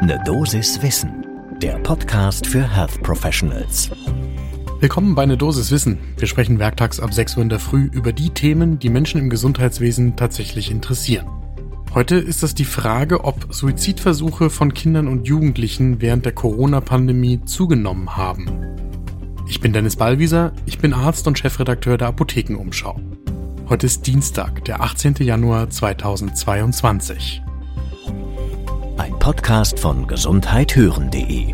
Ne Dosis Wissen, der Podcast für Health Professionals. Willkommen bei Ne Dosis Wissen. Wir sprechen werktags ab 6 Uhr in der Früh über die Themen, die Menschen im Gesundheitswesen tatsächlich interessieren. Heute ist das die Frage, ob Suizidversuche von Kindern und Jugendlichen während der Corona-Pandemie zugenommen haben. Ich bin Dennis Ballwieser, ich bin Arzt und Chefredakteur der Apothekenumschau. Heute ist Dienstag, der 18. Januar 2022. Podcast von gesundheithören.de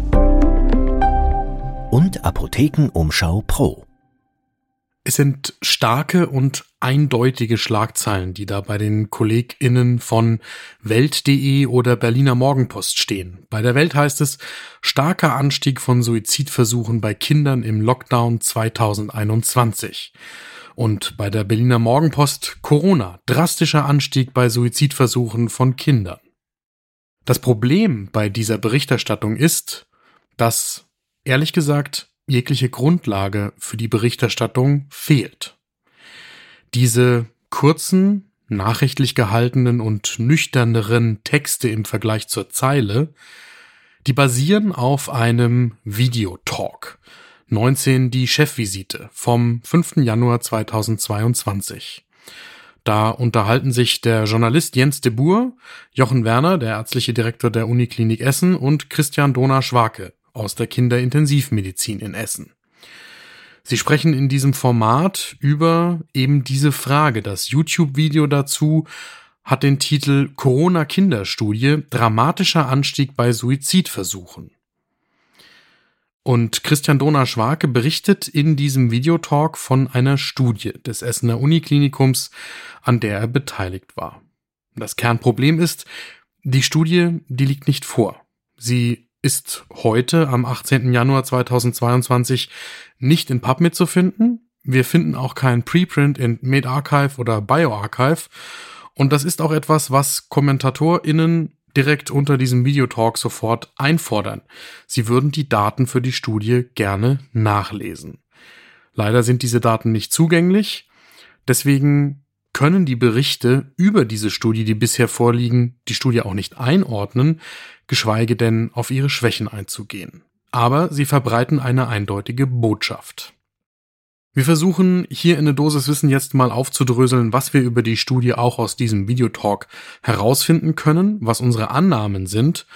und Apothekenumschau Pro. Es sind starke und eindeutige Schlagzeilen, die da bei den KollegInnen von Welt.de oder Berliner Morgenpost stehen. Bei der Welt heißt es starker Anstieg von Suizidversuchen bei Kindern im Lockdown 2021. Und bei der Berliner Morgenpost Corona, drastischer Anstieg bei Suizidversuchen von Kindern. Das Problem bei dieser Berichterstattung ist, dass, ehrlich gesagt, jegliche Grundlage für die Berichterstattung fehlt. Diese kurzen, nachrichtlich gehaltenen und nüchterneren Texte im Vergleich zur Zeile, die basieren auf einem Videotalk, 19 die Chefvisite vom 5. Januar 2022. Da unterhalten sich der Journalist Jens de Boer, Jochen Werner, der ärztliche Direktor der Uniklinik Essen und Christian Donner-Schwake aus der Kinderintensivmedizin in Essen. Sie sprechen in diesem Format über eben diese Frage. Das YouTube-Video dazu hat den Titel Corona-Kinderstudie, dramatischer Anstieg bei Suizidversuchen. Und Christian Donner-Schwake berichtet in diesem Videotalk von einer Studie des Essener Uniklinikums, an der er beteiligt war. Das Kernproblem ist, die Studie, die liegt nicht vor. Sie ist heute am 18. Januar 2022 nicht in PubMed zu finden. Wir finden auch kein Preprint in MedArchive oder BioArchive. Und das ist auch etwas, was KommentatorInnen direkt unter diesem Videotalk sofort einfordern. Sie würden die Daten für die Studie gerne nachlesen. Leider sind diese Daten nicht zugänglich. Deswegen können die Berichte über diese Studie, die bisher vorliegen, die Studie auch nicht einordnen, geschweige denn auf ihre Schwächen einzugehen. Aber sie verbreiten eine eindeutige Botschaft. Wir versuchen hier in der Dosis Wissen jetzt mal aufzudröseln, was wir über die Studie auch aus diesem Videotalk herausfinden können, was unsere Annahmen sind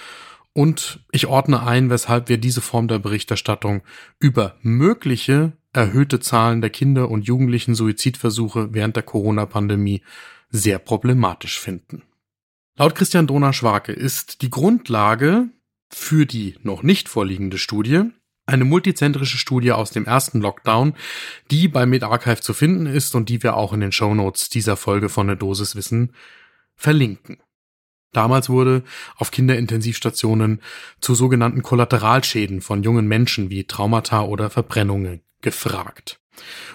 und ich ordne ein, weshalb wir diese Form der Berichterstattung über mögliche erhöhte Zahlen der Kinder und Jugendlichen Suizidversuche während der Corona-Pandemie sehr problematisch finden. Laut Christian Donner-Schwake ist die Grundlage für die noch nicht vorliegende Studie eine multizentrische Studie aus dem ersten Lockdown, die bei MedArchive zu finden ist und die wir auch in den Shownotes dieser Folge von der Dosis Wissen verlinken. Damals wurde auf Kinderintensivstationen zu sogenannten Kollateralschäden von jungen Menschen wie Traumata oder Verbrennungen gefragt.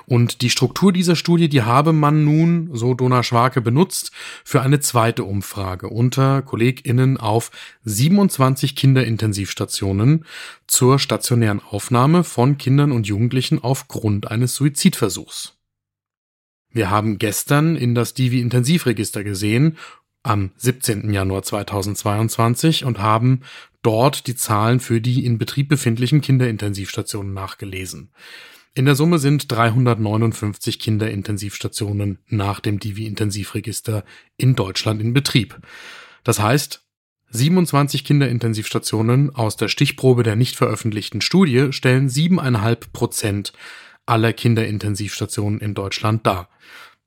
Und die Struktur dieser Studie, die habe man nun, so Dona Schwake, benutzt für eine zweite Umfrage unter KollegInnen auf 27 Kinderintensivstationen zur stationären Aufnahme von Kindern und Jugendlichen aufgrund eines Suizidversuchs. Wir haben gestern in das Divi-Intensivregister gesehen, am 17. Januar 2022 und haben dort die Zahlen für die in Betrieb befindlichen Kinderintensivstationen nachgelesen. In der Summe sind 359 Kinderintensivstationen nach dem Divi-Intensivregister in Deutschland in Betrieb. Das heißt, 27 Kinderintensivstationen aus der Stichprobe der nicht veröffentlichten Studie stellen siebeneinhalb Prozent aller Kinderintensivstationen in Deutschland dar.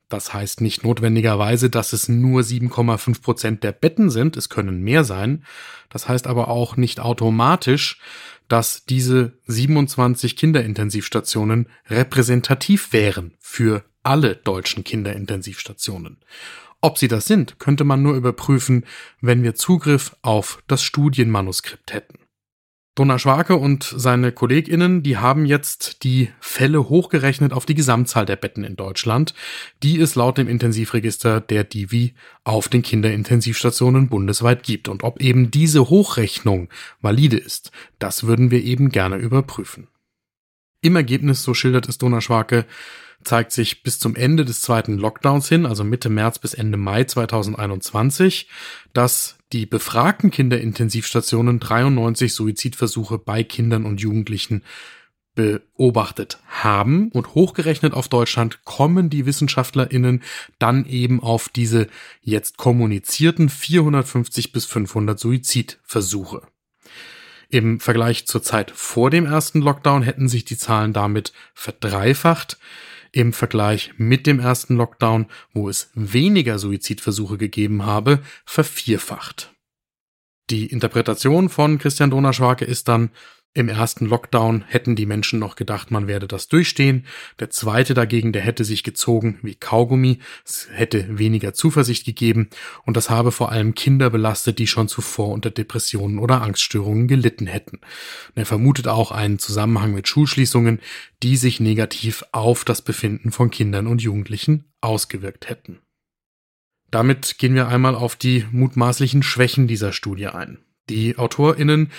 Das heißt nicht notwendigerweise, dass es nur 7,5 Prozent der Betten sind, es können mehr sein. Das heißt aber auch nicht automatisch, dass diese 27 Kinderintensivstationen repräsentativ wären für alle deutschen Kinderintensivstationen. Ob sie das sind, könnte man nur überprüfen, wenn wir Zugriff auf das Studienmanuskript hätten. Donna Schwake und seine KollegInnen, die haben jetzt die Fälle hochgerechnet auf die Gesamtzahl der Betten in Deutschland, die es laut dem Intensivregister der Divi auf den Kinderintensivstationen bundesweit gibt. Und ob eben diese Hochrechnung valide ist, das würden wir eben gerne überprüfen. Im Ergebnis, so schildert es Dona Schwake, zeigt sich bis zum Ende des zweiten Lockdowns hin, also Mitte März bis Ende Mai 2021, dass die befragten Kinderintensivstationen 93 Suizidversuche bei Kindern und Jugendlichen beobachtet haben und hochgerechnet auf Deutschland kommen die Wissenschaftlerinnen dann eben auf diese jetzt kommunizierten 450 bis 500 Suizidversuche. Im Vergleich zur Zeit vor dem ersten Lockdown hätten sich die Zahlen damit verdreifacht. Im Vergleich mit dem ersten Lockdown, wo es weniger Suizidversuche gegeben habe, vervierfacht. Die Interpretation von Christian Donnerschwake ist dann, im ersten Lockdown hätten die Menschen noch gedacht, man werde das durchstehen. Der zweite dagegen, der hätte sich gezogen wie Kaugummi. Es hätte weniger Zuversicht gegeben und das habe vor allem Kinder belastet, die schon zuvor unter Depressionen oder Angststörungen gelitten hätten. Und er vermutet auch einen Zusammenhang mit Schulschließungen, die sich negativ auf das Befinden von Kindern und Jugendlichen ausgewirkt hätten. Damit gehen wir einmal auf die mutmaßlichen Schwächen dieser Studie ein. Die AutorInnen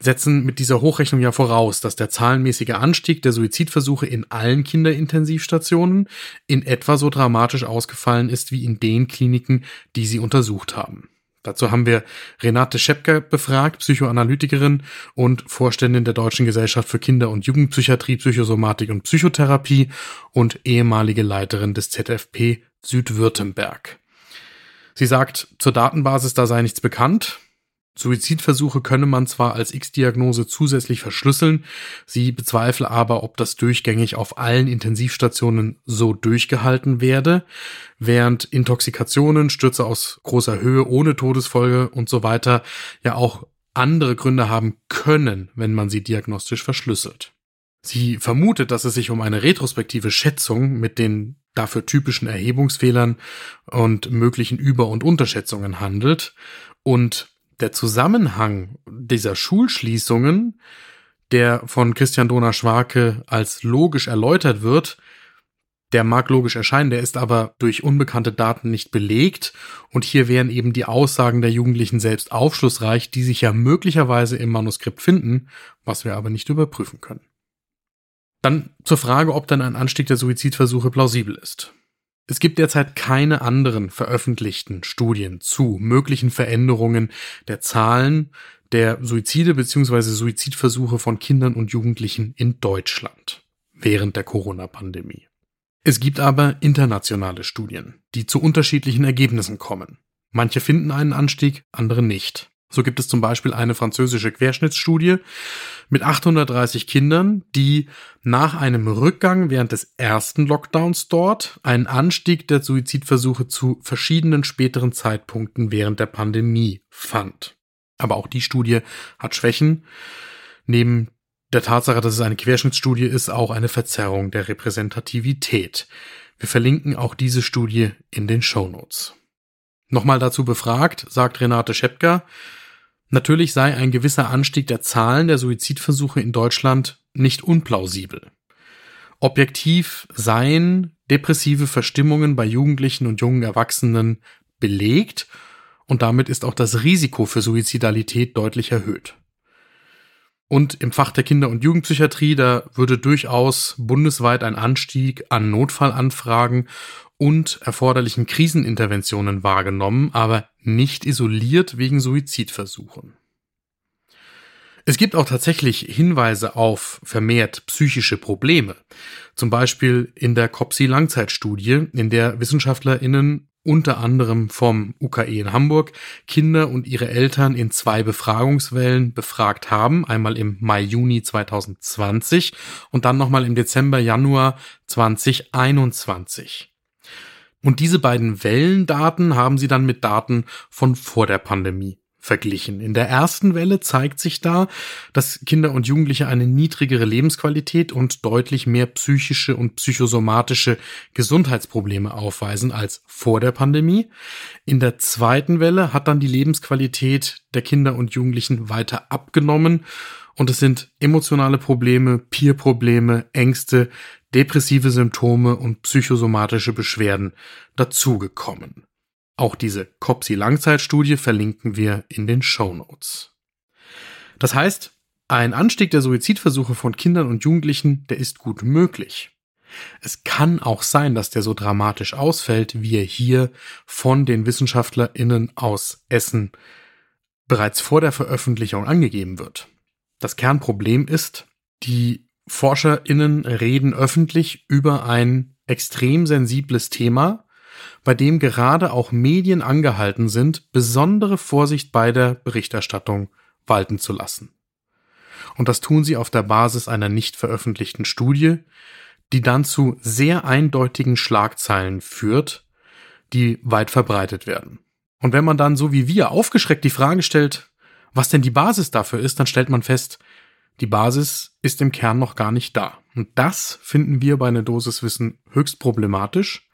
setzen mit dieser Hochrechnung ja voraus, dass der zahlenmäßige Anstieg der Suizidversuche in allen Kinderintensivstationen in etwa so dramatisch ausgefallen ist wie in den Kliniken, die sie untersucht haben. Dazu haben wir Renate Schepker befragt, Psychoanalytikerin und Vorständin der Deutschen Gesellschaft für Kinder- und Jugendpsychiatrie, Psychosomatik und Psychotherapie und ehemalige Leiterin des ZFP Südwürttemberg. Sie sagt, zur Datenbasis da sei nichts bekannt. Suizidversuche könne man zwar als X-Diagnose zusätzlich verschlüsseln, sie bezweifle aber, ob das durchgängig auf allen Intensivstationen so durchgehalten werde, während Intoxikationen, Stürze aus großer Höhe ohne Todesfolge und so weiter ja auch andere Gründe haben können, wenn man sie diagnostisch verschlüsselt. Sie vermutet, dass es sich um eine retrospektive Schätzung mit den dafür typischen Erhebungsfehlern und möglichen Über- und Unterschätzungen handelt und der Zusammenhang dieser Schulschließungen, der von Christian Donner-Schwake als logisch erläutert wird, der mag logisch erscheinen, der ist aber durch unbekannte Daten nicht belegt und hier wären eben die Aussagen der Jugendlichen selbst aufschlussreich, die sich ja möglicherweise im Manuskript finden, was wir aber nicht überprüfen können. Dann zur Frage, ob dann ein Anstieg der Suizidversuche plausibel ist. Es gibt derzeit keine anderen veröffentlichten Studien zu möglichen Veränderungen der Zahlen der Suizide bzw. Suizidversuche von Kindern und Jugendlichen in Deutschland während der Corona-Pandemie. Es gibt aber internationale Studien, die zu unterschiedlichen Ergebnissen kommen. Manche finden einen Anstieg, andere nicht. So gibt es zum Beispiel eine französische Querschnittsstudie mit 830 Kindern, die nach einem Rückgang während des ersten Lockdowns dort einen Anstieg der Suizidversuche zu verschiedenen späteren Zeitpunkten während der Pandemie fand. Aber auch die Studie hat Schwächen. Neben der Tatsache, dass es eine Querschnittsstudie ist, auch eine Verzerrung der Repräsentativität. Wir verlinken auch diese Studie in den Show Notes. Nochmal dazu befragt, sagt Renate Schepka, Natürlich sei ein gewisser Anstieg der Zahlen der Suizidversuche in Deutschland nicht unplausibel. Objektiv seien depressive Verstimmungen bei Jugendlichen und jungen Erwachsenen belegt und damit ist auch das Risiko für Suizidalität deutlich erhöht. Und im Fach der Kinder- und Jugendpsychiatrie, da würde durchaus bundesweit ein Anstieg an Notfallanfragen und erforderlichen Kriseninterventionen wahrgenommen, aber nicht isoliert wegen Suizidversuchen. Es gibt auch tatsächlich Hinweise auf vermehrt psychische Probleme. Zum Beispiel in der COPSI-Langzeitstudie, in der WissenschaftlerInnen unter anderem vom UKE in Hamburg Kinder und ihre Eltern in zwei Befragungswellen befragt haben, einmal im Mai-Juni 2020 und dann nochmal im Dezember-Januar 2021. Und diese beiden Wellendaten haben sie dann mit Daten von vor der Pandemie verglichen. In der ersten Welle zeigt sich da, dass Kinder und Jugendliche eine niedrigere Lebensqualität und deutlich mehr psychische und psychosomatische Gesundheitsprobleme aufweisen als vor der Pandemie. In der zweiten Welle hat dann die Lebensqualität der Kinder und Jugendlichen weiter abgenommen und es sind emotionale Probleme, Peer-Probleme, Ängste, depressive Symptome und psychosomatische Beschwerden dazugekommen. Auch diese COPSI-Langzeitstudie verlinken wir in den Show Notes. Das heißt, Ein Anstieg der Suizidversuche von Kindern und Jugendlichen, der ist gut möglich. Es kann auch sein, dass der so dramatisch ausfällt, wie er hier von den WissenschaftlerInnen aus Essen bereits vor der Veröffentlichung angegeben wird. Das Kernproblem ist, die ForscherInnen reden öffentlich über ein extrem sensibles Thema, bei dem gerade auch Medien angehalten sind, besondere Vorsicht bei der Berichterstattung walten zu lassen. Und das tun sie auf der Basis einer nicht veröffentlichten Studie, die dann zu sehr eindeutigen Schlagzeilen führt, die weit verbreitet werden. Und wenn man dann so wie wir aufgeschreckt die Frage stellt, was denn die Basis dafür ist, dann stellt man fest, die Basis ist im Kern noch gar nicht da. Und das finden wir bei einer Dosiswissen höchst problematisch.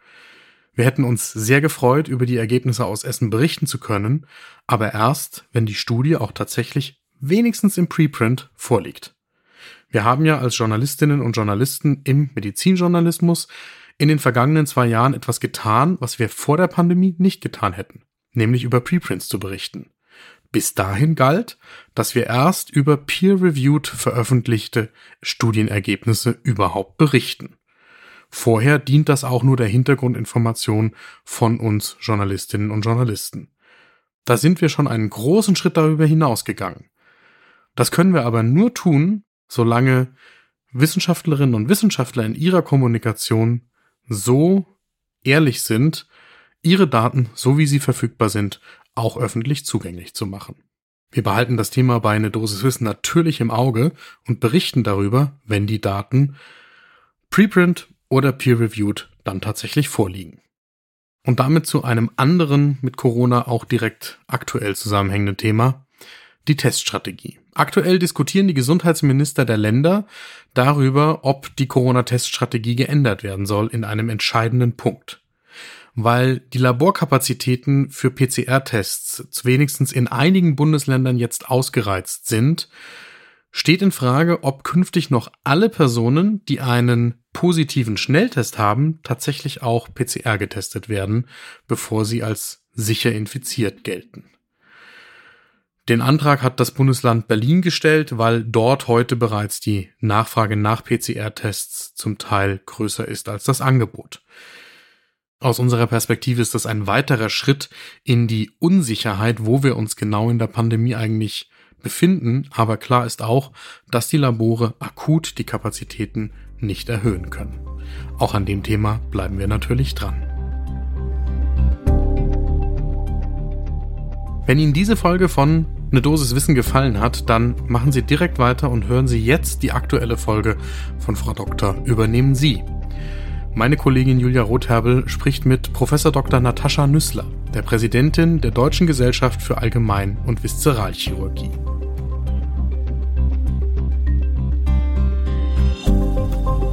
Wir hätten uns sehr gefreut, über die Ergebnisse aus Essen berichten zu können, aber erst, wenn die Studie auch tatsächlich wenigstens im Preprint vorliegt. Wir haben ja als Journalistinnen und Journalisten im Medizinjournalismus in den vergangenen zwei Jahren etwas getan, was wir vor der Pandemie nicht getan hätten, nämlich über Preprints zu berichten. Bis dahin galt, dass wir erst über peer-reviewed veröffentlichte Studienergebnisse überhaupt berichten. Vorher dient das auch nur der Hintergrundinformation von uns Journalistinnen und Journalisten. Da sind wir schon einen großen Schritt darüber hinausgegangen. Das können wir aber nur tun, solange Wissenschaftlerinnen und Wissenschaftler in ihrer Kommunikation so ehrlich sind, ihre Daten, so wie sie verfügbar sind, auch öffentlich zugänglich zu machen. Wir behalten das Thema bei eine Dosis Wissen natürlich im Auge und berichten darüber, wenn die Daten preprint oder peer-reviewed dann tatsächlich vorliegen. Und damit zu einem anderen mit Corona auch direkt aktuell zusammenhängenden Thema, die Teststrategie. Aktuell diskutieren die Gesundheitsminister der Länder darüber, ob die Corona-Teststrategie geändert werden soll in einem entscheidenden Punkt. Weil die Laborkapazitäten für PCR-Tests wenigstens in einigen Bundesländern jetzt ausgereizt sind, steht in Frage, ob künftig noch alle Personen, die einen positiven Schnelltest haben, tatsächlich auch PCR getestet werden, bevor sie als sicher infiziert gelten. Den Antrag hat das Bundesland Berlin gestellt, weil dort heute bereits die Nachfrage nach PCR-Tests zum Teil größer ist als das Angebot. Aus unserer Perspektive ist das ein weiterer Schritt in die Unsicherheit, wo wir uns genau in der Pandemie eigentlich befinden, aber klar ist auch, dass die Labore akut die Kapazitäten nicht erhöhen können. Auch an dem Thema bleiben wir natürlich dran. Wenn Ihnen diese Folge von eine Dosis Wissen gefallen hat, dann machen Sie direkt weiter und hören Sie jetzt die aktuelle Folge von Frau Doktor Übernehmen Sie. Meine Kollegin Julia Rotherbel spricht mit Professor Dr. Natascha Nüssler, der Präsidentin der Deutschen Gesellschaft für Allgemein- und Viszeralchirurgie.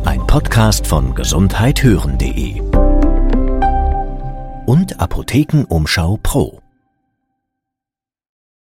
Ein Podcast von gesundheithören.de und Apothekenumschau Pro.